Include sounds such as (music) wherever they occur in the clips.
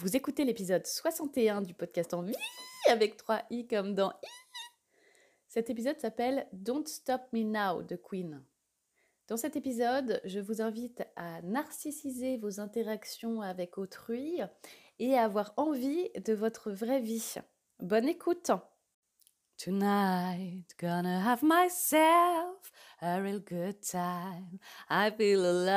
Vous écoutez l'épisode 61 du podcast en vie avec 3 i comme dans i. Cet épisode s'appelle Don't Stop Me Now de Queen. Dans cet épisode, je vous invite à narcissiser vos interactions avec autrui et à avoir envie de votre vraie vie. Bonne écoute! Tonight, gonna have myself a real good time. I feel alive.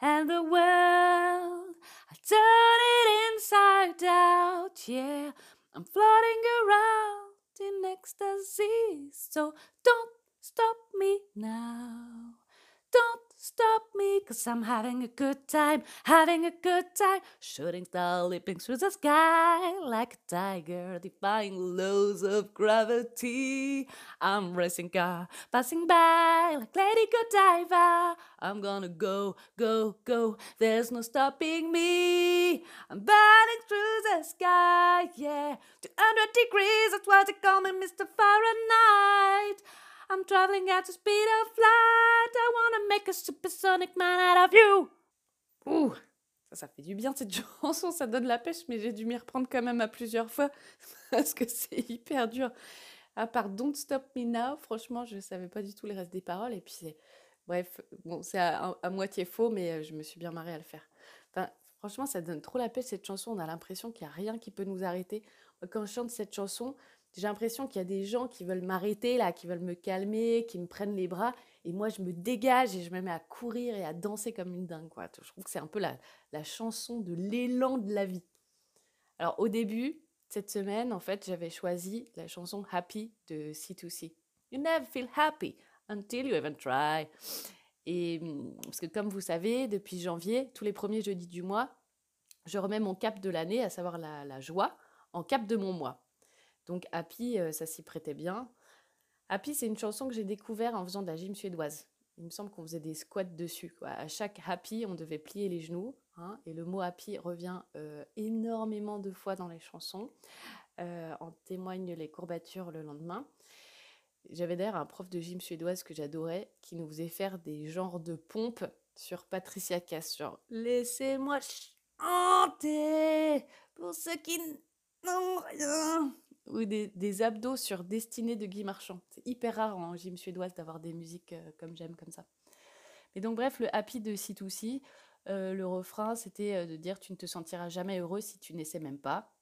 And the world, I turn it inside out. Yeah, I'm floating around in ecstasy. So don't stop me now. Don't stop me, cause I'm having a good time, having a good time. Shooting star leaping through the sky like a tiger, defying laws of gravity. I'm racing car, passing by like Lady Godiva. I'm gonna go, go, go. There's no stopping me. I'm burning through the sky, yeah. 200 degrees, that's what they call me, Mr. Fahrenheit. I'm traveling at the speed of light. I wanna make a supersonic man out of you. Ouh, ça, ça fait du bien cette (laughs) chanson, ça donne la pêche, mais j'ai dû m'y reprendre quand même à plusieurs fois (laughs) parce que c'est hyper dur. À part Don't Stop Me Now, franchement, je savais pas du tout le reste des paroles. Et puis, bref, bon, c'est à, à, moitié faux, mais euh, je me suis bien marrée à le faire. Enfin, franchement, ça donne trop la pêche cette chanson. On a l'impression qu'il n'y a rien qui peut nous arrêter. Quand je chante cette chanson, j'ai l'impression qu'il y a des gens qui veulent m'arrêter, là, qui veulent me calmer, qui me prennent les bras. Et moi, je me dégage et je me mets à courir et à danser comme une dingue. Je trouve que c'est un peu la, la chanson de l'élan de la vie. Alors, au début, cette semaine, en fait, j'avais choisi la chanson Happy de C2C. You never feel happy until you even try. Et parce que, comme vous savez, depuis janvier, tous les premiers jeudis du mois, je remets mon cap de l'année, à savoir la, la joie, en cap de mon mois. Donc Happy, ça s'y prêtait bien. Happy, c'est une chanson que j'ai découvert en faisant de la gym suédoise. Il me semble qu'on faisait des squats dessus. À chaque Happy, on devait plier les genoux. Hein, et le mot Happy revient euh, énormément de fois dans les chansons. Euh, en témoignent les courbatures le lendemain. J'avais d'ailleurs un prof de gym suédoise que j'adorais qui nous faisait faire des genres de pompes sur Patricia Cass. Genre, laissez-moi chanter pour ceux qui n'ont rien ou des, abdos sur Destinée de Guy Marchand. C'est hyper rare en gym suédoise d'avoir des musiques euh, comme j'aime, comme ça. Mais donc, bref, le happy de C2C, euh, le refrain, c'était euh, de dire Tu ne te sentiras jamais heureux si tu n'essaies même pas.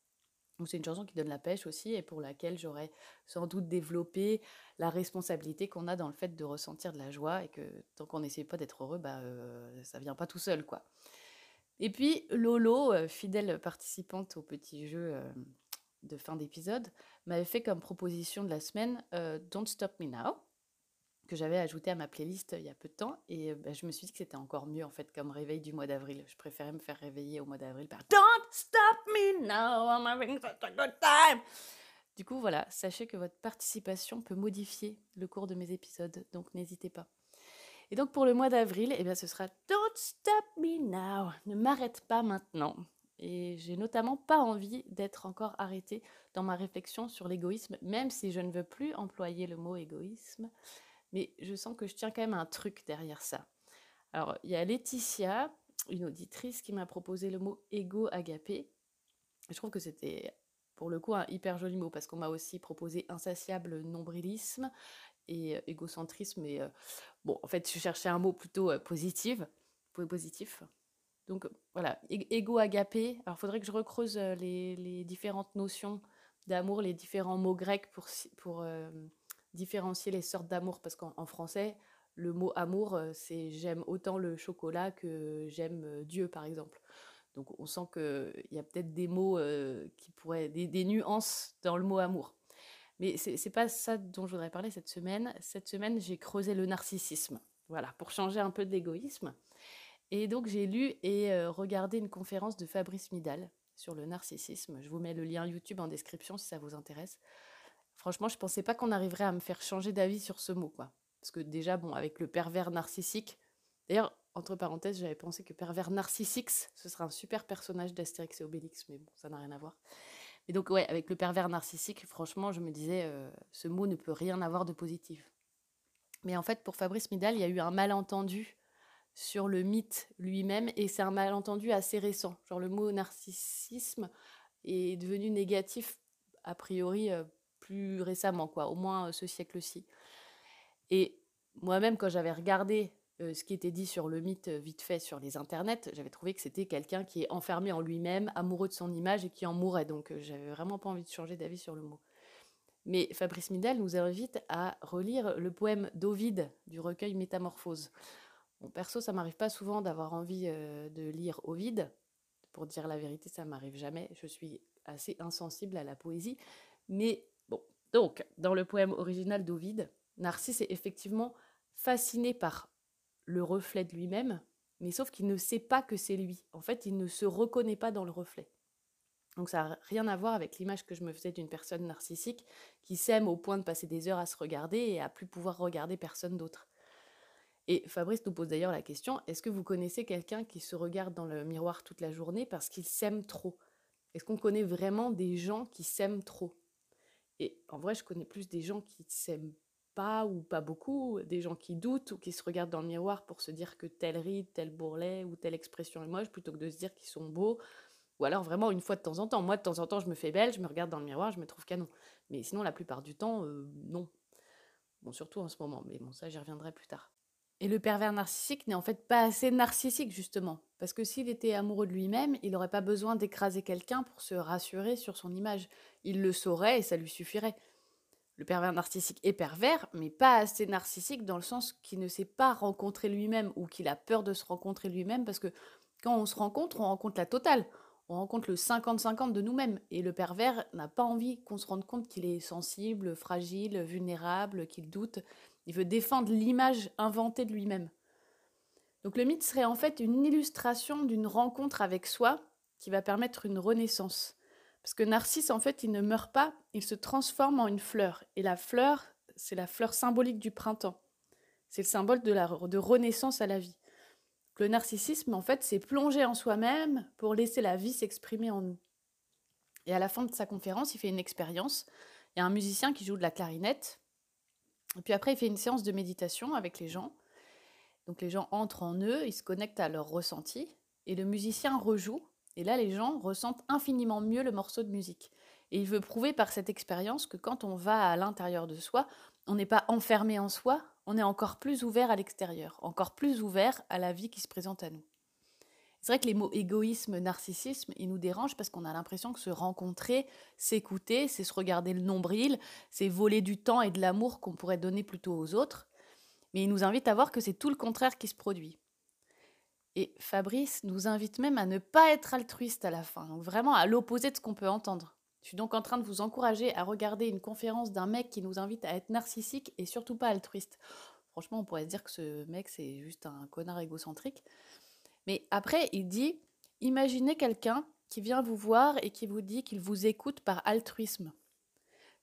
Donc, c'est une chanson qui donne la pêche aussi et pour laquelle j'aurais sans doute développé la responsabilité qu'on a dans le fait de ressentir de la joie et que tant qu'on n'essaie pas d'être heureux, bah, euh, ça vient pas tout seul, quoi. Et puis, Lolo, fidèle participante au petit jeu de fin d'épisode, m'avait fait comme proposition de la semaine euh, Don't Stop Me Now, que j'avais ajouté à ma playlist il y a peu de temps. Et bah, je me suis dit que c'était encore mieux en fait comme réveil du mois d'avril. Je préférais me faire réveiller au mois d'avril par Don't Stop Me Now, I'm having such a good time. Du coup, voilà, sachez que votre participation peut modifier le cours de mes épisodes, donc n'hésitez pas. Et donc pour le mois d'avril, eh bien, ce sera Don't Stop Me Now, ne m'arrête pas maintenant. Et j'ai notamment pas envie d'être encore arrêtée dans ma réflexion sur l'égoïsme, même si je ne veux plus employer le mot égoïsme. Mais je sens que je tiens quand même un truc derrière ça. Alors, il y a Laetitia, une auditrice, qui m'a proposé le mot égo-agapé. Je trouve que c'était pour le coup un hyper joli mot parce qu'on m'a aussi proposé insatiable nombrilisme et égocentrisme. Et bon, en fait, je cherchais un mot plutôt positif, positif. Donc voilà, égo agapé. Alors il faudrait que je recreuse les, les différentes notions d'amour, les différents mots grecs pour, euh, différencier les sortes d'amour. Parce qu'en français, le mot amour, c'est j'aime autant le chocolat que j'aime Dieu, par exemple. Donc on sent qu'il y a peut-être des mots euh, qui pourraient, des, nuances dans le mot amour. Mais c'est pas ça dont je voudrais parler cette semaine. Cette semaine, j'ai creusé le narcissisme. Voilà, pour changer un peu de l'égoïsme. Et donc j'ai lu et euh, regardé une conférence de Fabrice Midal sur le narcissisme. Je vous mets le lien YouTube en description si ça vous intéresse. Franchement, je ne pensais pas qu'on arriverait à me faire changer d'avis sur ce mot, quoi. Parce que déjà, bon, avec le pervers narcissique, d'ailleurs, entre parenthèses, j'avais pensé que pervers narcissique, ce serait un super personnage d'Astérix et Obélix, mais bon, ça n'a rien à voir. Et donc, ouais, avec le pervers narcissique, franchement, je me disais, euh, ce mot ne peut rien avoir de positif. Mais en fait, pour Fabrice Midal, il y a eu un malentendu sur le mythe lui-même, et c'est un malentendu assez récent. Genre, le mot narcissisme est devenu négatif, a priori, euh, plus récemment, quoi, au moins euh, ce siècle-ci. Et moi-même, quand j'avais regardé euh, ce qui était dit sur le mythe vite fait sur les internets, j'avais trouvé que c'était quelqu'un qui est enfermé en lui-même, amoureux de son image et qui en mourait. Donc euh, j'avais vraiment pas envie de changer d'avis sur le mot. Mais Fabrice Midal nous invite à relire le poème d'Ovide du recueil Métamorphose. Bon, perso, ça m'arrive pas souvent d'avoir envie de lire Ovide. Pour dire la vérité, ça m'arrive jamais. Je suis assez insensible à la poésie. Mais bon, donc, dans le poème original d'Ovide, Narcisse est effectivement fasciné par le reflet de lui-même, mais sauf qu'il ne sait pas que c'est lui. En fait, il ne se reconnaît pas dans le reflet. Donc ça n'a rien à voir avec l'image que je me faisais d'une personne narcissique qui s'aime au point de passer des heures à se regarder et à plus pouvoir regarder personne d'autre. Et Fabrice nous pose d'ailleurs la question, est-ce que vous connaissez quelqu'un qui se regarde dans le miroir toute la journée parce qu'il s'aime trop? Est-ce qu'on connaît vraiment des gens qui s'aiment trop? Et en vrai, je connais plus des gens qui s'aiment pas ou pas beaucoup, des gens qui doutent ou qui se regardent dans le miroir pour se dire que tel ride, tel bourrelet ou telle expression est moche plutôt que de se dire qu'ils sont beaux. Ou alors vraiment une fois de temps en temps. Moi, de temps en temps, je me fais belle, je me regarde dans le miroir, je me trouve canon. Mais sinon, la plupart du temps, euh, non. Bon, surtout en ce moment, mais bon, ça, j'y reviendrai plus tard. Et le pervers narcissique n'est en fait pas assez narcissique, justement. Parce que s'il était amoureux de lui-même, il n'aurait pas besoin d'écraser quelqu'un pour se rassurer sur son image. Il le saurait et ça lui suffirait. Le pervers narcissique est pervers, mais pas assez narcissique dans le sens qu'il ne sait pas rencontrer lui-même ou qu'il a peur de se rencontrer lui-même parce que quand on se rencontre, on rencontre la totale. On rencontre le 50-50 de nous-mêmes. Et le pervers n'a pas envie qu'on se rende compte qu'il est sensible, fragile, vulnérable, qu'il doute. Il veut défendre l'image inventée de lui-même. Donc le mythe serait en fait une illustration d'une rencontre avec soi qui va permettre une renaissance. Parce que Narcisse, en fait, il ne meurt pas, il se transforme en une fleur. Et la fleur, c'est la fleur symbolique du printemps. C'est le symbole de, la, renaissance à la vie. Le narcissisme, en fait, c'est plonger en soi-même pour laisser la vie s'exprimer en nous. Et à la fin de sa conférence, il fait une expérience. Il y a un musicien qui joue de la clarinette. Et puis après, il fait une séance de méditation avec les gens. Donc les gens entrent en eux, ils se connectent à leur ressenti. Et le musicien rejoue et là, les gens ressentent infiniment mieux le morceau de musique. Et il veut prouver par cette expérience que quand on va à l'intérieur de soi, on n'est pas enfermé en soi, on est encore plus ouvert à l'extérieur, encore plus ouvert à la vie qui se présente à nous. C'est vrai que les mots égoïsme, narcissisme, ils nous dérangent parce qu'on a l'impression que se rencontrer, s'écouter, c'est se regarder le nombril, c'est voler du temps et de l'amour qu'on pourrait donner plutôt aux autres. Mais il nous invite à voir que c'est tout le contraire qui se produit. Et Fabrice nous invite même à ne pas être altruiste à la fin, vraiment à l'opposé de ce qu'on peut entendre. Je suis donc en train de vous encourager à regarder une conférence d'un mec qui nous invite à être narcissique et surtout pas altruiste. Franchement, on pourrait se dire que ce mec, c'est juste un connard égocentrique. Mais après, il dit, imaginez quelqu'un qui vient vous voir et qui vous dit qu'il vous écoute par altruisme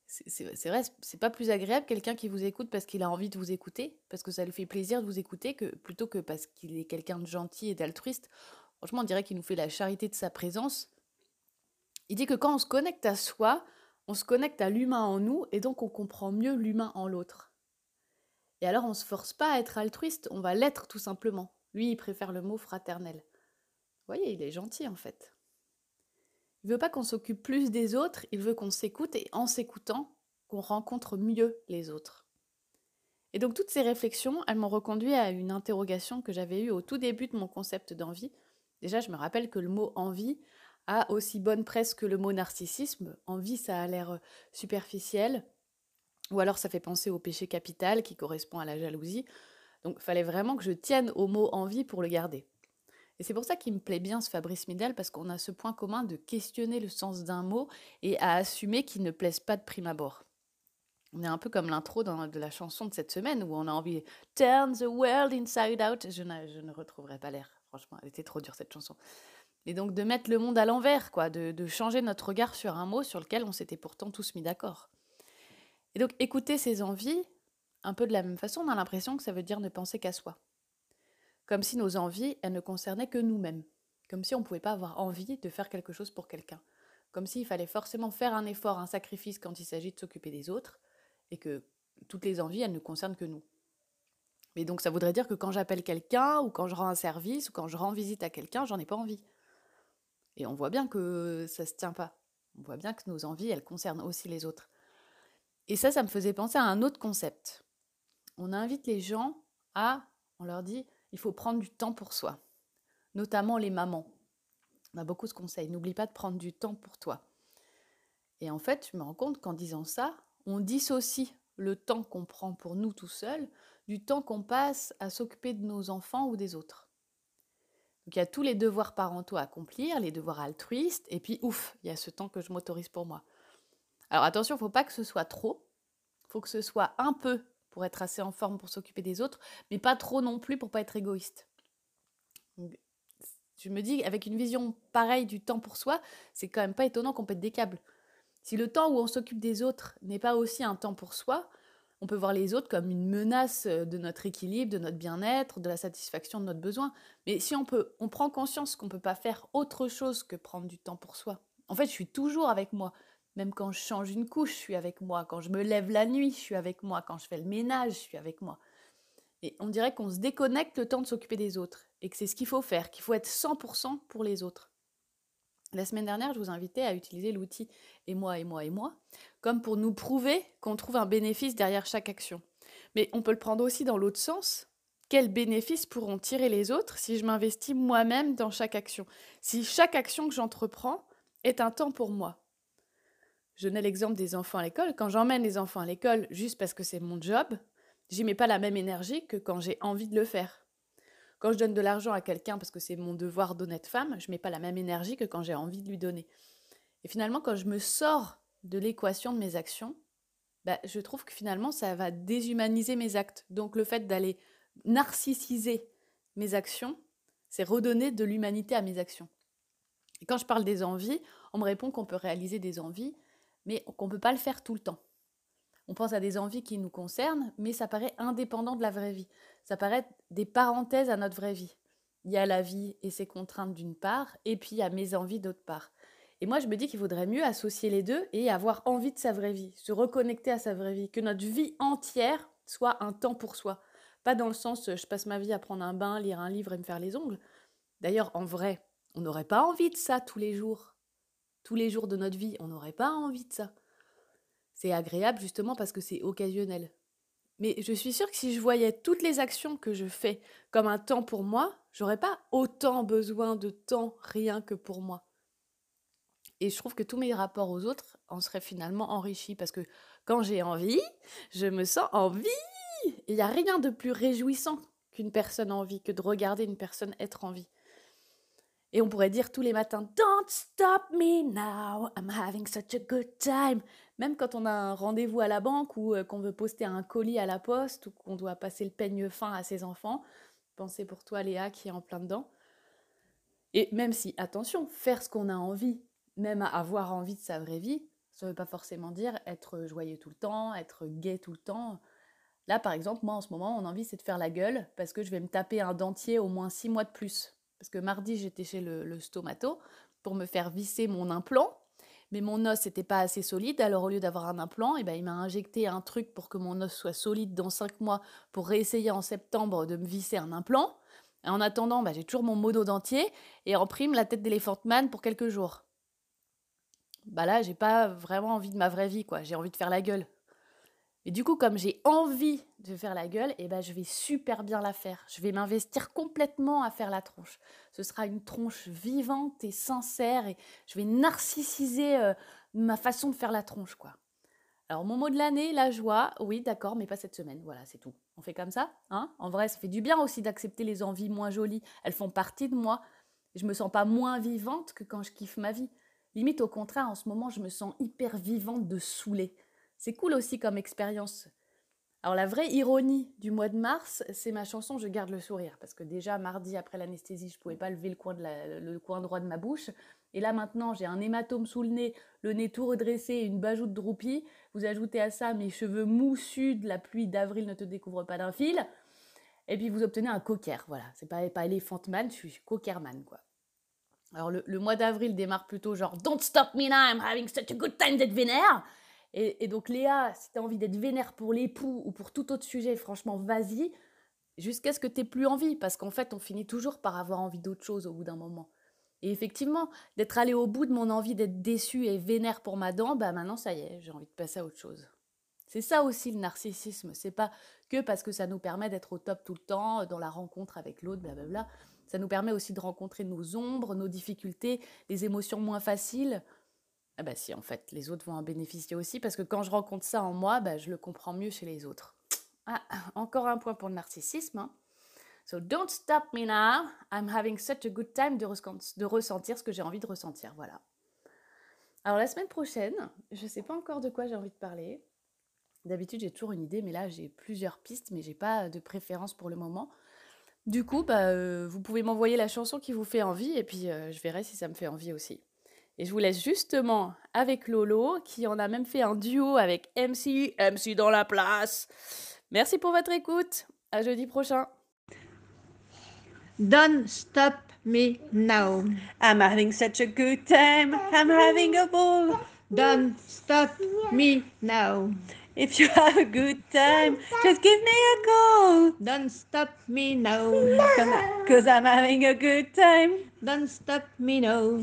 c'est vrai, c'est pas plus agréable quelqu'un qui vous écoute parce qu'il a envie de vous écouter, parce que ça lui fait plaisir de vous écouter, que plutôt que parce qu'il est quelqu'un de gentil et d'altruiste. Franchement, on dirait qu'il nous fait la charité de sa présence. Il dit que quand on se connecte à soi, on se connecte à l'humain en nous et donc on comprend mieux l'humain en l'autre. Et alors on se force pas à être altruiste, on va l'être tout simplement. Lui, il préfère le mot fraternel. Vous voyez, il est gentil en fait. Il veut pas qu'on s'occupe plus des autres, il veut qu'on s'écoute et en s'écoutant, qu'on rencontre mieux les autres. Et donc toutes ces réflexions, elles m'ont reconduit à une interrogation que j'avais eue au tout début de mon concept d'envie. Déjà, je me rappelle que le mot envie a aussi bonne presse que le mot narcissisme. Envie, ça a l'air superficiel, ou alors ça fait penser au péché capital qui correspond à la jalousie. Donc fallait vraiment que je tienne au mot envie pour le garder. Et c'est pour ça qu'il me plaît bien ce Fabrice Midal, parce qu'on a ce point commun de questionner le sens d'un mot et à assumer qu'il ne plaise pas de prime abord. On est un peu comme l'intro de la chanson de cette semaine où on a envie de Turn the world inside out. Je ne, je ne retrouverai pas l'air, franchement, elle était trop dure cette chanson. Et donc de mettre le monde à l'envers, quoi, de, de changer notre regard sur un mot sur lequel on s'était pourtant tous mis d'accord. Et donc écouter ses envies, un peu de la même façon, on a l'impression que ça veut dire ne penser qu'à soi. Comme si nos envies, elles ne concernaient que nous-mêmes. Comme si on ne pouvait pas avoir envie de faire quelque chose pour quelqu'un. Comme s'il fallait forcément faire un effort, un sacrifice quand il s'agit de s'occuper des autres, et que toutes les envies, elles ne concernent que nous. Mais donc ça voudrait dire que quand j'appelle quelqu'un, ou quand je rends un service, ou quand je rends visite à quelqu'un, j'en ai pas envie. Et on voit bien que ça se tient pas. On voit bien que nos envies, elles concernent aussi les autres. Et ça, ça me faisait penser à un autre concept. On invite les gens à, on leur dit, il faut prendre du temps pour soi, notamment les mamans. On a beaucoup ce conseil, n'oublie pas de prendre du temps pour toi. Et en fait, je me rends compte qu'en disant ça, on dissocie le temps qu'on prend pour nous tout seuls du temps qu'on passe à s'occuper de nos enfants ou des autres. Donc il y a tous les devoirs parentaux à accomplir, les devoirs altruistes, et puis ouf, il y a ce temps que je m'autorise pour moi. Alors attention, il ne faut pas que ce soit trop, il faut que ce soit un peu pour être assez en forme pour s'occuper des autres, mais pas trop non plus pour pas être égoïste. je me dis, avec une vision pareille du temps pour soi, c'est quand même pas étonnant qu'on pète des câbles. Si le temps où on s'occupe des autres n'est pas aussi un temps pour soi, on peut voir les autres comme une menace de notre équilibre, de notre bien-être, de la satisfaction de notre besoin. Mais si on peut, on prend conscience qu'on ne peut pas faire autre chose que prendre du temps pour soi. En fait, je suis toujours avec moi. Même quand je change une couche, je suis avec moi. Quand je me lève la nuit, je suis avec moi. Quand je fais le ménage, je suis avec moi. Et on dirait qu'on se déconnecte le temps de s'occuper des autres. Et que c'est ce qu'il faut faire, qu'il faut être 100% pour les autres. La semaine dernière, je vous invitais à utiliser l'outil et moi, et moi, et moi, comme pour nous prouver qu'on trouve un bénéfice derrière chaque action. Mais on peut le prendre aussi dans l'autre sens. Quels bénéfices pourront tirer les autres si je m'investis moi-même dans chaque action? Si chaque action que j'entreprends est un temps pour moi je donnais l'exemple des enfants à l'école. Quand j'emmène les enfants à l'école juste parce que c'est mon job, j'y mets pas la même énergie que quand j'ai envie de le faire. Quand je donne de l'argent à quelqu'un parce que c'est mon devoir d'honnête femme, je mets pas la même énergie que quand j'ai envie de lui donner. Et finalement, quand je me sors de l'équation de mes actions, bah, je trouve que finalement, ça va déshumaniser mes actes. Donc le fait d'aller narcissiser mes actions, c'est redonner de l'humanité à mes actions. Et quand je parle des envies, on me répond qu'on peut réaliser des envies mais qu'on ne peut pas le faire tout le temps. On pense à des envies qui nous concernent, mais ça paraît indépendant de la vraie vie. Ça paraît des parenthèses à notre vraie vie. Il y a la vie et ses contraintes d'une part, et puis il y a mes envies d'autre part. Et moi, je me dis qu'il vaudrait mieux associer les deux et avoir envie de sa vraie vie, se reconnecter à sa vraie vie, que notre vie entière soit un temps pour soi. Pas dans le sens je passe ma vie à prendre un bain, lire un livre et me faire les ongles. D'ailleurs, en vrai, on n'aurait pas envie de ça tous les jours tous les jours de notre vie, on n'aurait pas envie de ça. C'est agréable justement parce que c'est occasionnel. Mais je suis sûre que si je voyais toutes les actions que je fais comme un temps pour moi, j'aurais pas autant besoin de temps rien que pour moi. Et je trouve que tous mes rapports aux autres en seraient finalement enrichis parce que quand j'ai envie, je me sens en vie. Il n'y a rien de plus réjouissant qu'une personne en vie, que de regarder une personne être en vie. Et on pourrait dire tous les matins Don't stop me now, I'm having such a good time. Même quand on a un rendez-vous à la banque ou euh, qu'on veut poster un colis à la poste ou qu'on doit passer le peigne fin à ses enfants. Pensez pour toi, Léa, qui est en plein dedans. Et même si, attention, faire ce qu'on a envie, même avoir envie de sa vraie vie, ça ne veut pas forcément dire être joyeux tout le temps, être gai tout le temps. Là, par exemple, moi, en ce moment, mon envie, c'est de faire la gueule parce que je vais me taper un dentier au moins six mois de plus. Parce que mardi, j'étais chez le, stomato pour me faire visser mon implant. Mais mon os n'était pas assez solide, alors au lieu d'avoir un implant, eh ben, il m'a injecté un truc pour que mon os soit solide dans 5 mois pour réessayer en septembre de me visser un implant. En attendant, bah, j'ai toujours mon mono dentier et en prime la tête d'éléphant man pour quelques jours. Bah là, j'ai pas vraiment envie de ma vraie vie, quoi. J'ai envie de faire la gueule. Et du coup, comme j'ai envie de faire la gueule, eh ben, je vais super bien la faire. Je vais m'investir complètement à faire la tronche. Ce sera une tronche vivante et sincère et je vais narcissiser euh, ma façon de faire la tronche, quoi. Alors, mon mot de l'année, la joie, oui, d'accord, mais pas cette semaine. Voilà, c'est tout. On fait comme ça, hein? En vrai, ça fait du bien aussi d'accepter les envies moins jolies. Elles font partie de moi. Je me sens pas moins vivante que quand je kiffe ma vie. Limite, au contraire, en ce moment, je me sens hyper vivante de saouler. C'est cool aussi comme expérience. Alors la vraie ironie du mois de mars, c'est ma chanson Je garde le sourire. Parce que déjà, mardi, après l'anesthésie, je pouvais pas lever le coin, droit de ma bouche. Et là maintenant, j'ai un hématome sous le nez, le nez tout redressé, une bajoute droupie. Vous ajoutez à ça mes cheveux moussus de la pluie d'avril ne te découvre pas d'un fil. Et puis vous obtenez un cocker. Voilà, c'est pas, pas Elephant Man, je suis cockerman quoi. Alors le, le mois d'avril démarre plutôt genre Don't stop me now, I'm having such a good time d'être vénère. Et, donc Léa, si t'as envie d'être vénère pour l'époux ou pour tout autre sujet, franchement, vas-y. Jusqu'à ce que t'aies plus envie, parce qu'en fait, on finit toujours par avoir envie d'autre chose au bout d'un moment. Et effectivement, d'être allé au bout de mon envie d'être déçu et vénère pour ma dent, bah maintenant ça y est, j'ai envie de passer à autre chose. C'est ça aussi le narcissisme, c'est pas que parce que ça nous permet d'être au top tout le temps, dans la rencontre avec l'autre, blablabla. Ça nous permet aussi de rencontrer nos ombres, nos difficultés, les émotions moins faciles. Ah bah si, en fait, les autres vont en bénéficier aussi, parce que quand je rencontre ça en moi, bah, je le comprends mieux chez les autres. Ah, (laughs) encore un point pour le narcissisme. hein. So don't stop me now. I'm having such a good time de, ressentir ce que j'ai envie de ressentir. Voilà. Alors la semaine prochaine, je ne sais pas encore de quoi j'ai envie de parler. D'habitude, j'ai toujours une idée, mais là, j'ai plusieurs pistes, mais j'ai pas de préférence pour le moment. Du coup, bah, euh, vous pouvez m'envoyer la chanson qui vous fait envie, et puis euh, je verrai si ça me fait envie aussi. Et je vous laisse justement avec Lolo, qui en a même fait un duo avec MC, MC dans la place. Merci pour votre écoute. À jeudi prochain. Don't stop me now. I'm having such a good time. I'm having a ball. Don't stop me now. If you have a good time, just give me a call. Don't stop me now. Cause I'm having a good time. Don't stop me now.